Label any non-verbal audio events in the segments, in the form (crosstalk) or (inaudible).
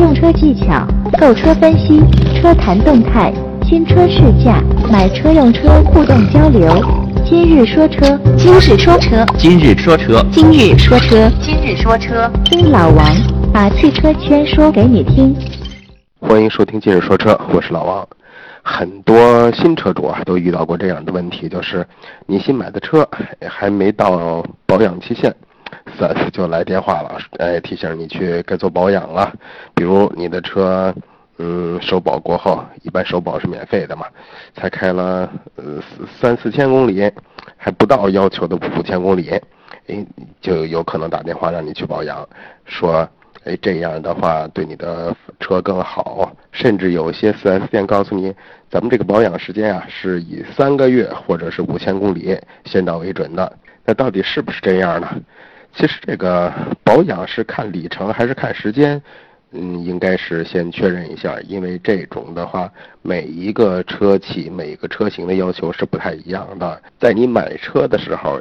用车技巧、购车分析、车谈动态、新车试驾、买车用车互动交流。今日说车，今日说车，今日说车，今日说车，今日说车，听老王把汽车圈说给你听。欢迎收听今日说车，我是老王。很多新车主啊都遇到过这样的问题，就是你新买的车还没到保养期限。四 S 就来电话了，哎，提醒你去该做保养了。比如你的车，嗯，首保过后，一般首保是免费的嘛，才开了呃三四千公里，还不到要求的五千公里，哎，就有可能打电话让你去保养，说，哎，这样的话对你的车更好。甚至有些四 S 店告诉你，咱们这个保养时间啊是以三个月或者是五千公里先到为准的。那到底是不是这样呢？其实这个保养是看里程还是看时间，嗯，应该是先确认一下，因为这种的话，每一个车企、每个车型的要求是不太一样的。在你买车的时候，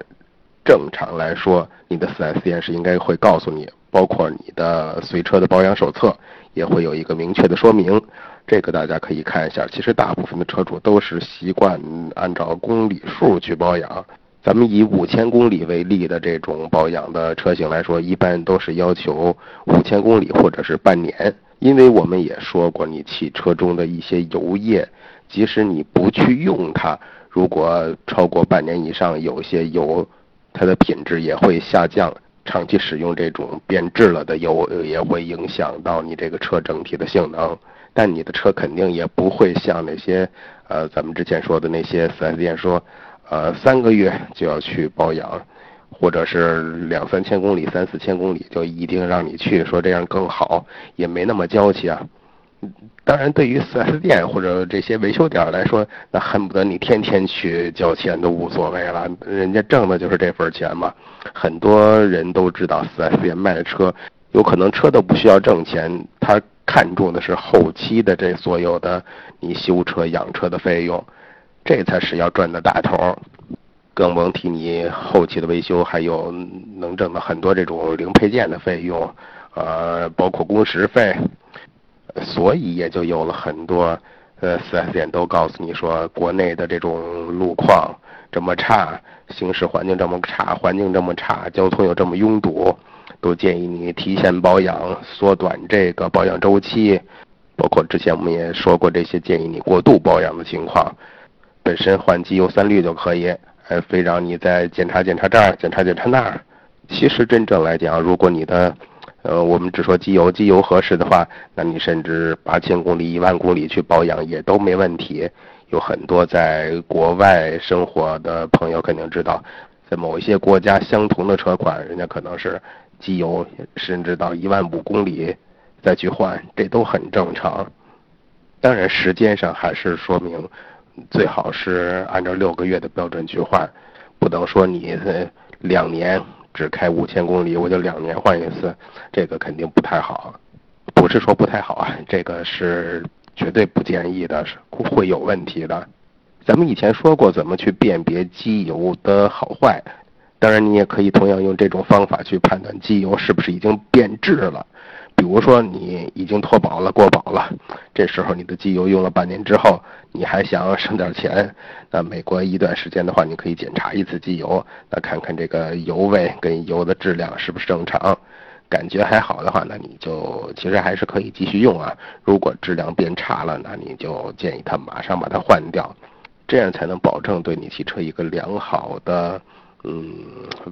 正常来说，你的 4S 店是应该会告诉你，包括你的随车的保养手册也会有一个明确的说明。这个大家可以看一下。其实大部分的车主都是习惯按照公里数去保养。咱们以五千公里为例的这种保养的车型来说，一般都是要求五千公里或者是半年。因为我们也说过，你汽车中的一些油液，即使你不去用它，如果超过半年以上，有些油它的品质也会下降。长期使用这种变质了的油，也会影响到你这个车整体的性能。但你的车肯定也不会像那些呃咱们之前说的那些四 S 店说。呃，三个月就要去保养，或者是两三千公里、三四千公里就一定让你去，说这样更好，也没那么娇气啊。当然，对于 4S 店或者这些维修点来说，那恨不得你天天去交钱都无所谓了，人家挣的就是这份钱嘛。很多人都知道，4S 店卖的车，有可能车都不需要挣钱，他看重的是后期的这所有的你修车、养车的费用。这才是要赚的大头，更甭提你后期的维修，还有能挣到很多这种零配件的费用，呃，包括工时费，所以也就有了很多呃四 S 店都告诉你说，国内的这种路况这么差，行驶环境这么差，环境这么差，交通又这么拥堵，都建议你提前保养，缩短这个保养周期，包括之前我们也说过这些建议你过度保养的情况。本身换机油三滤就可以，还非让你再检查检查这儿，检查检查那儿。其实真正来讲，如果你的，呃，我们只说机油，机油合适的话，那你甚至八千公里、一万公里去保养也都没问题。有很多在国外生活的朋友肯定知道，在某一些国家，相同的车款，人家可能是机油甚至到一万五公里再去换，这都很正常。当然，时间上还是说明。最好是按照六个月的标准去换，不能说你两年只开五千公里，我就两年换一次，这个肯定不太好。不是说不太好啊，这个是绝对不建议的，是会有问题的。咱们以前说过怎么去辨别机油的好坏，当然你也可以同样用这种方法去判断机油是不是已经变质了。比如说你已经脱保了、过保了，这时候你的机油用了半年之后，你还想省点钱，那每隔一段时间的话，你可以检查一次机油，那看看这个油位跟油的质量是不是正常，感觉还好的话，那你就其实还是可以继续用啊。如果质量变差了，那你就建议他马上把它换掉，这样才能保证对你汽车一个良好的嗯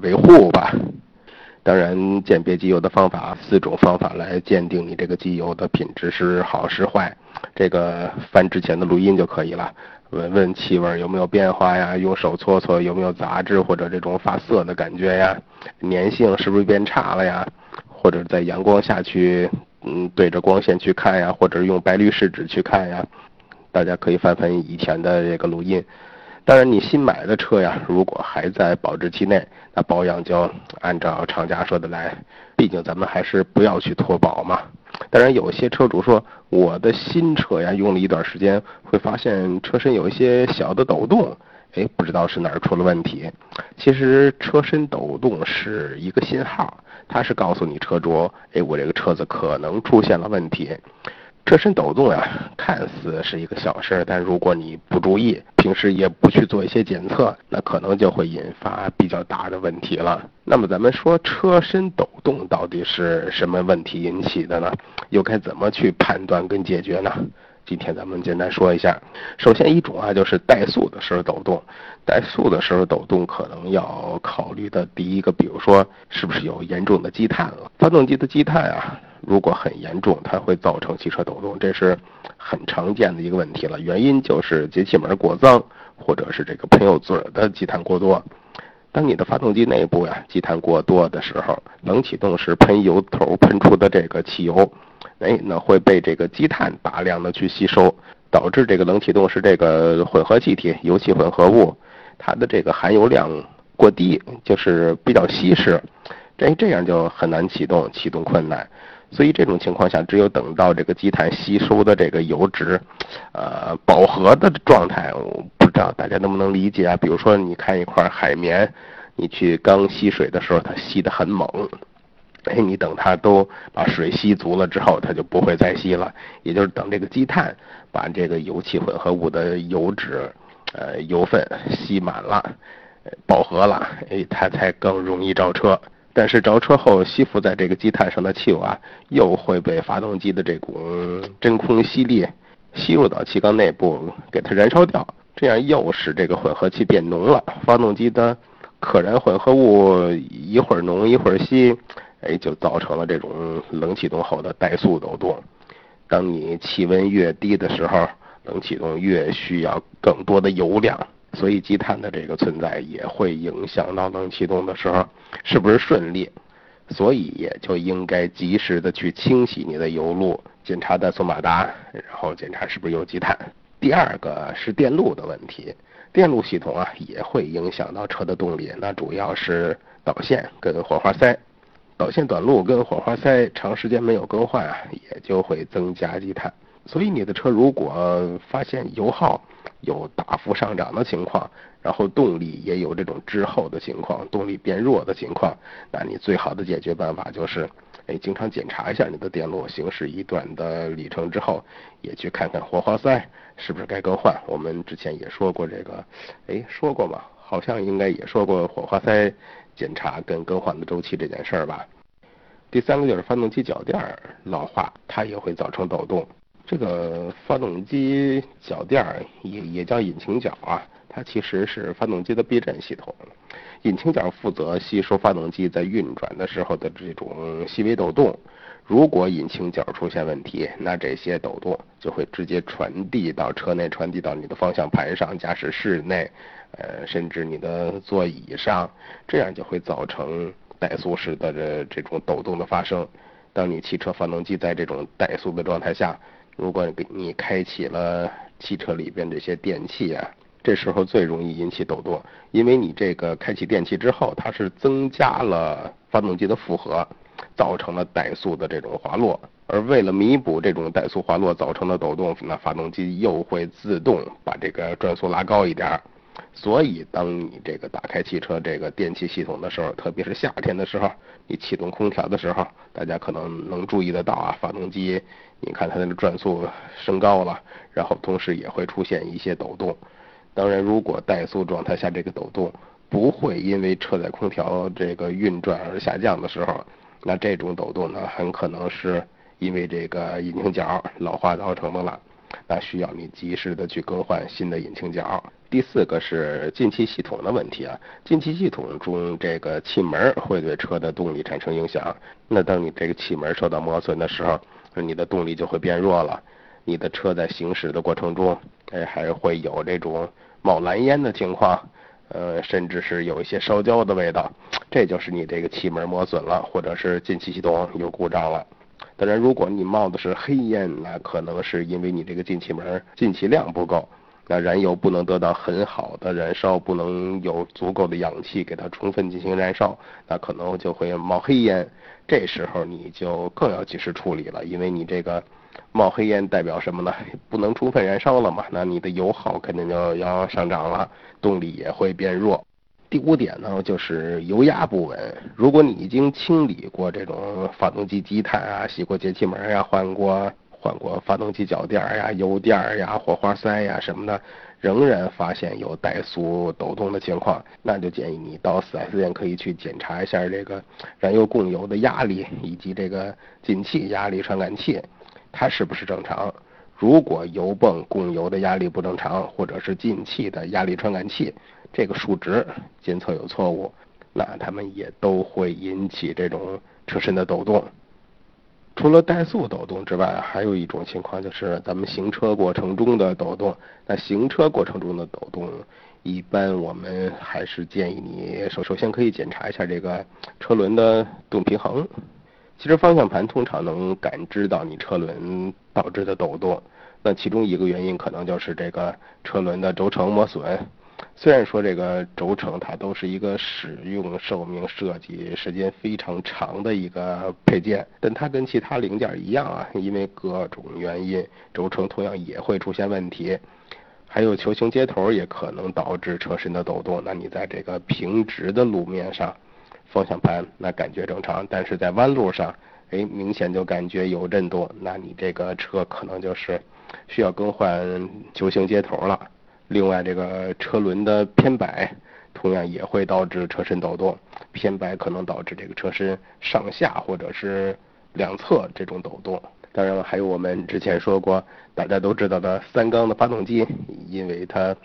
维护吧。当然，鉴别机油的方法四种方法来鉴定你这个机油的品质是好是坏。这个翻之前的录音就可以了，闻闻气味有没有变化呀？用手搓搓有没有杂质或者这种发涩的感觉呀？粘性是不是变差了呀？或者在阳光下去，嗯，对着光线去看呀，或者用白绿试纸去看呀？大家可以翻翻以前的这个录音。当然，你新买的车呀，如果还在保质期内，那保养就按照厂家说的来。毕竟咱们还是不要去脱保嘛。当然，有些车主说，我的新车呀，用了一段时间，会发现车身有一些小的抖动，哎，不知道是哪儿出了问题。其实车身抖动是一个信号，它是告诉你车主，哎，我这个车子可能出现了问题。车身抖动呀，看似是一个小事儿，但如果你不注意，平时也不去做一些检测，那可能就会引发比较大的问题了。那么咱们说车身抖动到底是什么问题引起的呢？又该怎么去判断跟解决呢？今天咱们简单说一下。首先一种啊，就是怠速的时候抖动。怠速的时候抖动，可能要考虑的第一个，比如说是不是有严重的积碳了？发动机的积碳啊。如果很严重，它会造成汽车抖动，这是很常见的一个问题了。原因就是节气门过脏，或者是这个喷油嘴的积碳过多。当你的发动机内部呀积碳过多的时候，冷启动时喷油头喷出的这个汽油，哎，那会被这个积碳大量的去吸收，导致这个冷启动时这个混合气体、油气混合物，它的这个含油量过低，就是比较稀释，这这样就很难启动，启动困难。所以这种情况下，只有等到这个积碳吸收的这个油脂，呃，饱和的状态，我不知道大家能不能理解啊？比如说，你看一块海绵，你去刚吸水的时候，它吸得很猛，哎，你等它都把水吸足了之后，它就不会再吸了。也就是等这个积碳把这个油气混合物的油脂，呃，油分吸满了，饱和了，哎，它才更容易着车。但是着车后吸附在这个积碳上的汽油啊，又会被发动机的这股真空吸力吸入到气缸内部，给它燃烧掉，这样又使这个混合气变浓了。发动机的可燃混合物一会儿浓一会儿稀，哎，就造成了这种冷启动后的怠速抖动。当你气温越低的时候，冷启动越需要更多的油量。所以积碳的这个存在也会影响到能启动的时候是不是顺利，所以也就应该及时的去清洗你的油路，检查怠速马达，然后检查是不是有积碳。第二个是电路的问题，电路系统啊也会影响到车的动力，那主要是导线跟火花塞，导线短路跟火花塞长时间没有更换啊，也就会增加积碳。所以你的车如果发现油耗，有大幅上涨的情况，然后动力也有这种滞后的情况，动力变弱的情况，那你最好的解决办法就是，哎，经常检查一下你的电路，行驶一段的里程之后，也去看看火花塞是不是该更换。我们之前也说过这个，哎，说过吗？好像应该也说过火花塞检查跟更换的周期这件事儿吧。第三个就是发动机脚垫老化，它也会造成抖动。这个发动机脚垫儿也也叫引擎脚啊，它其实是发动机的避震系统。引擎脚负责吸收发动机在运转的时候的这种细微抖动。如果引擎角出现问题，那这些抖动就会直接传递到车内，传递到你的方向盘上、驾驶室内，呃，甚至你的座椅上，这样就会造成怠速时的这这种抖动的发生。当你汽车发动机在这种怠速的状态下，如果给你开启了汽车里边这些电器啊，这时候最容易引起抖动，因为你这个开启电器之后，它是增加了发动机的负荷，造成了怠速的这种滑落，而为了弥补这种怠速滑落造成的抖动，那发动机又会自动把这个转速拉高一点。所以，当你这个打开汽车这个电气系统的时候，特别是夏天的时候，你启动空调的时候，大家可能能注意得到啊，发动机，你看它的转速升高了，然后同时也会出现一些抖动。当然，如果怠速状态下这个抖动不会因为车载空调这个运转而下降的时候，那这种抖动呢，很可能是因为这个引擎角老化造成的了。那需要你及时的去更换新的引擎角。第四个是进气系统的问题啊，进气系统中这个气门会对车的动力产生影响。那当你这个气门受到磨损的时候，你的动力就会变弱了。你的车在行驶的过程中，哎，还会有这种冒蓝烟的情况，呃，甚至是有一些烧焦的味道。这就是你这个气门磨损了，或者是进气系统有故障了。当然，如果你冒的是黑烟，那可能是因为你这个进气门进气量不够，那燃油不能得到很好的燃烧，不能有足够的氧气给它充分进行燃烧，那可能就会冒黑烟。这时候你就更要及时处理了，因为你这个冒黑烟代表什么呢？(laughs) 不能充分燃烧了嘛，那你的油耗肯定就要上涨了，动力也会变弱。第五点呢，就是油压不稳。如果你已经清理过这种发动机积碳啊，洗过节气门呀，换过换过发动机脚垫呀、油垫呀、火花塞呀什么的，仍然发现有怠速抖动的情况，那就建议你到 4S 店可以去检查一下这个燃油供油的压力以及这个进气压力传感器，它是不是正常？如果油泵供油的压力不正常，或者是进气的压力传感器这个数值监测有错误，那它们也都会引起这种 (laughs) 车身的抖动。除了怠速抖动之外，还有一种情况就是咱们行车过程中的抖动。那行车过程中的抖动，一般我们还是建议你首首先可以检查一下这个车轮的动平衡。其实方向盘通常能感知到你车轮导致的抖动，那其中一个原因可能就是这个车轮的轴承磨损。虽然说这个轴承它都是一个使用寿命设计时间非常长的一个配件，但它跟其他零件一样啊，因为各种原因，轴承同样也会出现问题。还有球形接头也可能导致车身的抖动。那你在这个平直的路面上。方向盘那感觉正常，但是在弯路上，哎，明显就感觉有震动，那你这个车可能就是需要更换球形接头了。另外，这个车轮的偏摆同样也会导致车身抖动，偏摆可能导致这个车身上下或者是两侧这种抖动。当然了，还有我们之前说过，大家都知道的三缸的发动机，因为它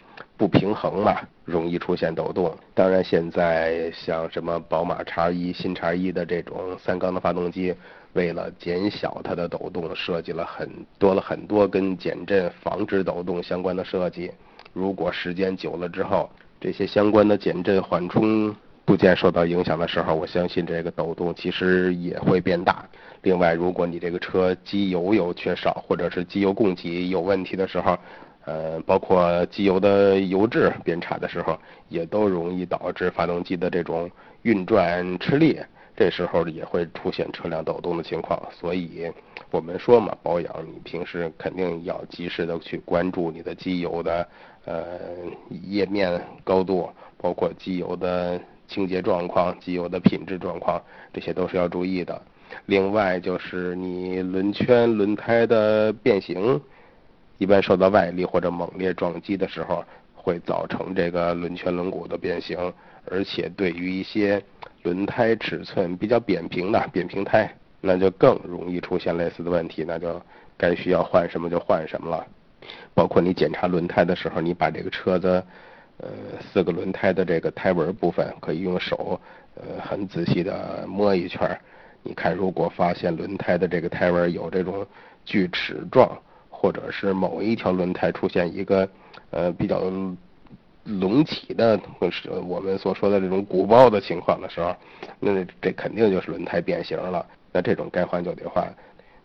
不平衡嘛，容易出现抖动。当然，现在像什么宝马叉一、新叉一的这种三缸的发动机，为了减小它的抖动，设计了很多了很多跟减震、防止抖动相关的设计。如果时间久了之后，这些相关的减震缓冲部件受到影响的时候，我相信这个抖动其实也会变大。另外，如果你这个车机油有缺少，或者是机油供给有问题的时候，呃，包括机油的油质变差的时候，也都容易导致发动机的这种运转吃力，这时候也会出现车辆抖动的情况。所以，我们说嘛，保养你平时肯定要及时的去关注你的机油的呃液面高度，包括机油的清洁状况、机油的品质状况，这些都是要注意的。另外就是你轮圈、轮胎的变形，一般受到外力或者猛烈撞击的时候，会造成这个轮圈轮毂的变形。而且对于一些轮胎尺寸比较扁平的扁平胎，那就更容易出现类似的问题，那就该需要换什么就换什么了。包括你检查轮胎的时候，你把这个车子，呃，四个轮胎的这个胎纹部分，可以用手，呃，很仔细的摸一圈。你看，如果发现轮胎的这个胎纹有这种锯齿状，或者是某一条轮胎出现一个呃比较隆起的，是我们所说的这种鼓包的情况的时候，那这肯定就是轮胎变形了。那这种该换就得换。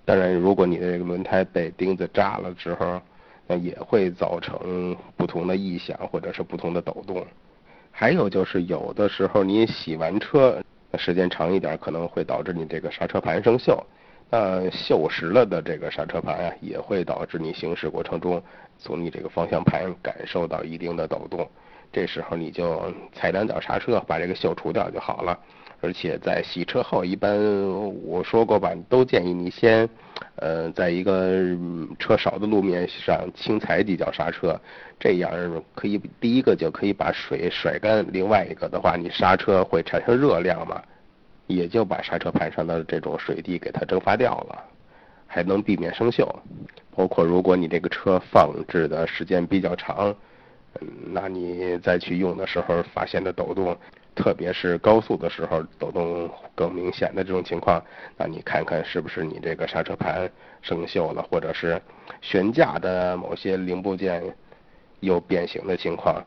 当然，如果你的这个轮胎被钉子扎了之后，那也会造成不同的异响或者是不同的抖动。还有就是有的时候你洗完车。时间长一点，可能会导致你这个刹车盘生锈。呃锈蚀了的这个刹车盘啊，也会导致你行驶过程中，从你这个方向盘感受到一定的抖动。这时候你就踩两脚刹车，把这个锈除掉就好了。而且在洗车后，一般我说过吧，都建议你先，呃，在一个车少的路面上轻踩几脚刹车，这样可以第一个就可以把水甩干，另外一个的话，你刹车会产生热量嘛，也就把刹车盘上的这种水滴给它蒸发掉了，还能避免生锈。包括如果你这个车放置的时间比较长，嗯，那你再去用的时候发现的抖动。特别是高速的时候抖动更明显的这种情况，那你看看是不是你这个刹车盘生锈了，或者是悬架的某些零部件有变形的情况。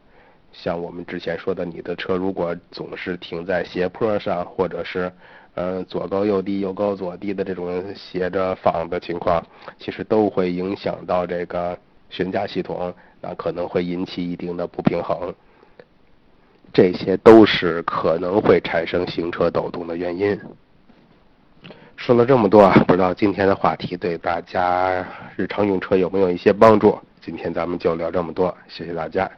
像我们之前说的，你的车如果总是停在斜坡上，或者是呃左高右低、右高左低的这种斜着放的情况，其实都会影响到这个悬架系统，那可能会引起一定的不平衡。这些都是可能会产生行车抖动的原因。说了这么多啊，不知道今天的话题对大家日常用车有没有一些帮助？今天咱们就聊这么多，谢谢大家。